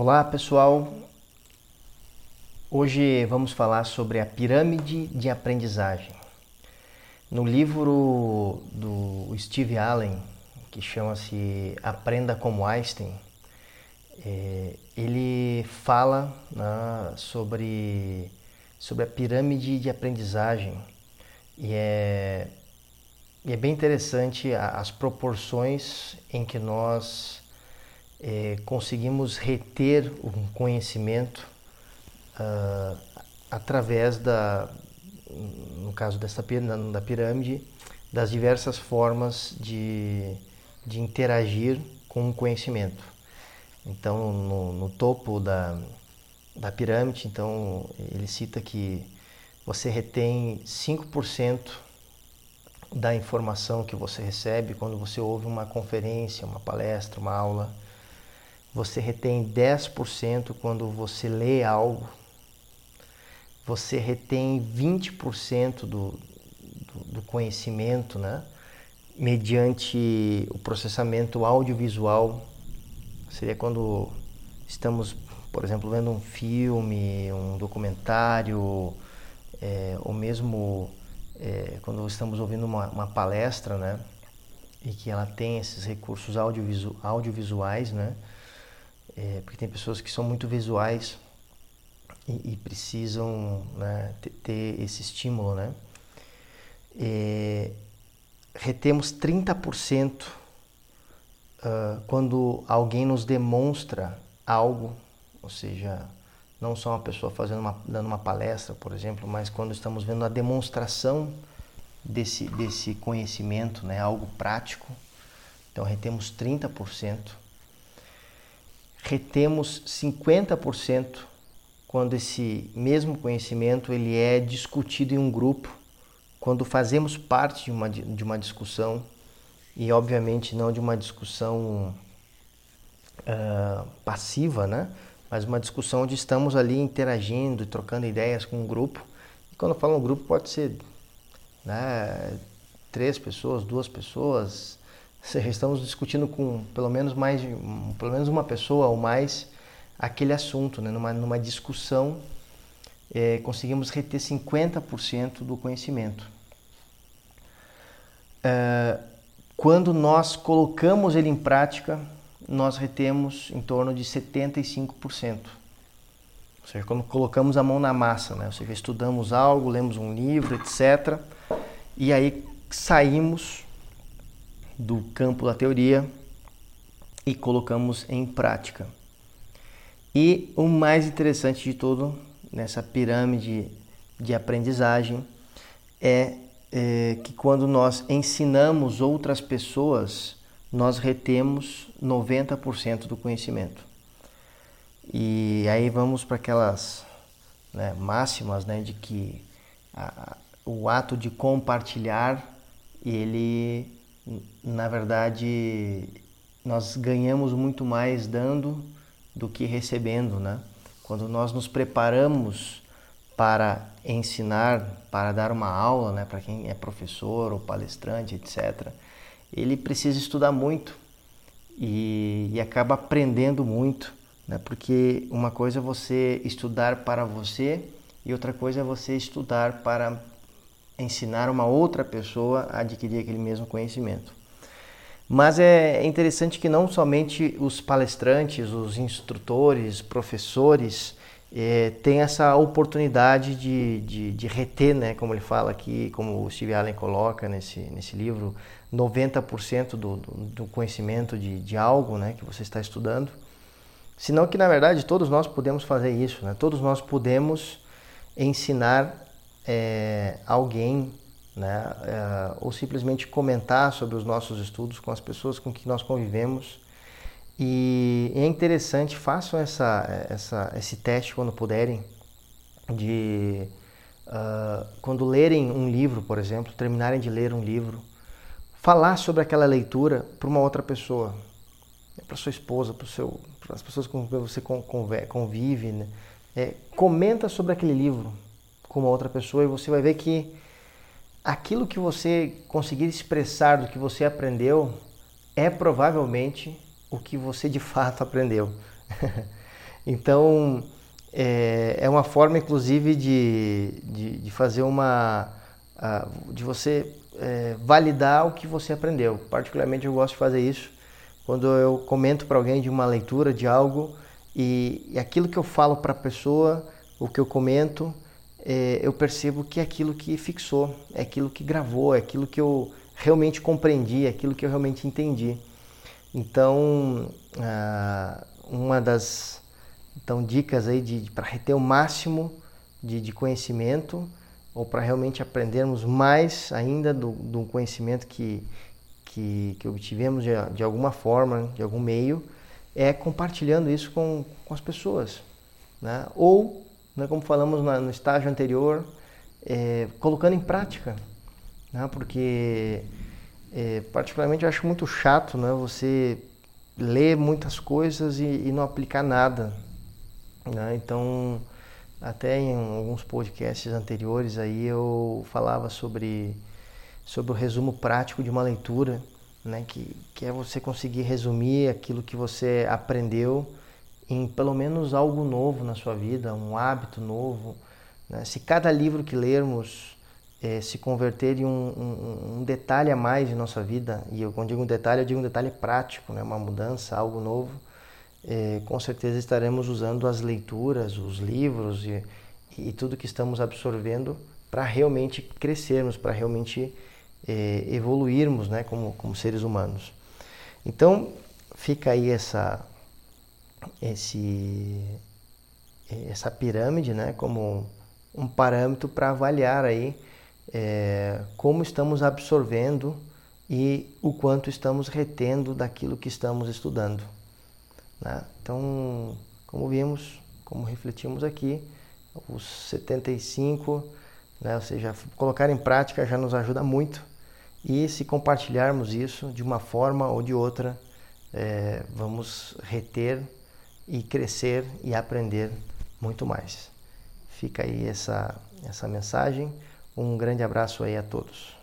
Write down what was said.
Olá pessoal, hoje vamos falar sobre a pirâmide de aprendizagem. No livro do Steve Allen, que chama-se Aprenda como Einstein, é, ele fala né, sobre, sobre a pirâmide de aprendizagem e é, e é bem interessante as proporções em que nós é, conseguimos reter um conhecimento uh, através da, no caso dessa da pirâmide, das diversas formas de, de interagir com o conhecimento. Então, no, no topo da, da pirâmide, então ele cita que você retém 5% da informação que você recebe quando você ouve uma conferência, uma palestra, uma aula você retém 10% quando você lê algo, você retém 20% do, do, do conhecimento, né? mediante o processamento audiovisual. Seria quando estamos, por exemplo, vendo um filme, um documentário, é, ou mesmo é, quando estamos ouvindo uma, uma, palestra, né? E que ela tem esses recursos audiovisu audiovisuais, né? É, porque tem pessoas que são muito visuais e, e precisam né, ter, esse estímulo, né? É, retemos 30% uh, quando alguém nos demonstra algo, ou seja, não só uma pessoa fazendo uma, dando uma palestra, por exemplo, mas quando estamos vendo a demonstração desse, desse conhecimento, né, algo prático, então retemos 30% retemos 50% quando esse mesmo conhecimento ele é discutido em um grupo, quando fazemos parte de uma, de uma discussão e obviamente não de uma discussão uh, passiva, né? mas uma discussão onde estamos ali interagindo e trocando ideias com um grupo. E quando eu falo um grupo pode ser né, três pessoas, duas pessoas, seja, estamos discutindo com pelo menos mais pelo menos uma pessoa ou mais aquele assunto, né? numa, numa discussão, é, conseguimos reter 50% do conhecimento. É, quando nós colocamos ele em prática, nós retemos em torno de 75%. Ou seja, quando colocamos a mão na massa, né? ou seja, estudamos algo, lemos um livro, etc. E aí saímos do campo da teoria e colocamos em prática. E o mais interessante de tudo nessa pirâmide de aprendizagem é, é que quando nós ensinamos outras pessoas, nós retemos 90% do conhecimento. E aí vamos para aquelas né, máximas né, de que a, o ato de compartilhar ele na verdade, nós ganhamos muito mais dando do que recebendo, né? Quando nós nos preparamos para ensinar, para dar uma aula, né, para quem é professor ou palestrante, etc., ele precisa estudar muito e, e acaba aprendendo muito, né? Porque uma coisa é você estudar para você e outra coisa é você estudar para ensinar uma outra pessoa a adquirir aquele mesmo conhecimento. Mas é interessante que não somente os palestrantes, os instrutores, professores é, têm essa oportunidade de, de, de, reter, né, como ele fala aqui, como o Steve Allen coloca nesse, nesse livro, 90% do, do conhecimento de, de algo né, que você está estudando, senão que na verdade todos nós podemos fazer isso, né? todos nós podemos ensinar é, alguém, né, é, ou simplesmente comentar sobre os nossos estudos com as pessoas com que nós convivemos. E é interessante, façam essa, essa, esse teste quando puderem, de uh, quando lerem um livro, por exemplo, terminarem de ler um livro, falar sobre aquela leitura para uma outra pessoa, para sua esposa, para as pessoas com quem você convive, né? é, comenta sobre aquele livro, com uma outra pessoa e você vai ver que aquilo que você conseguir expressar do que você aprendeu é provavelmente o que você de fato aprendeu. Então, é, é uma forma, inclusive, de, de, de fazer uma. de você é, validar o que você aprendeu. Particularmente, eu gosto de fazer isso quando eu comento para alguém de uma leitura, de algo, e, e aquilo que eu falo para a pessoa, o que eu comento, é, eu percebo que é aquilo que fixou, é aquilo que gravou, é aquilo que eu realmente compreendi, é aquilo que eu realmente entendi. Então, ah, uma das então, dicas aí de, de para reter o máximo de, de conhecimento ou para realmente aprendermos mais ainda do, do conhecimento que, que, que obtivemos de, de, alguma forma, de algum meio, é compartilhando isso com, com as pessoas. Né? Ou, né, como falamos na, no estágio anterior, é, colocando em prática. Né? Porque, é, particularmente, eu acho muito chato né, você ler muitas coisas e, e não aplicar nada. Né? Então, até em alguns podcasts anteriores aí eu falava sobre, sobre o resumo prático de uma leitura, né? que, que é você conseguir resumir aquilo que você aprendeu em pelo menos algo novo na sua vida, um hábito novo. Né? Se cada livro que lermos é, se converter em um, um, um, detalhe a mais em nossa vida, e eu quando digo um detalhe, eu digo um detalhe prático, né? uma mudança, algo novo, é, com certeza estaremos usando as leituras, os livros e, e tudo que estamos absorvendo para realmente crescermos, para realmente é, evoluirmos né? como, como seres humanos. Então, fica aí essa, esse, essa pirâmide né? como um parâmetro para avaliar aí é, como estamos absorvendo e o quanto estamos retendo daquilo que estamos estudando. Né? Então, como vimos, como refletimos aqui, os 75, né, ou seja, colocar em prática já nos ajuda muito e se compartilharmos isso de uma forma ou de outra, é, vamos reter e crescer e aprender muito mais. Fica aí essa, essa mensagem. Um grande abraço aí a todos.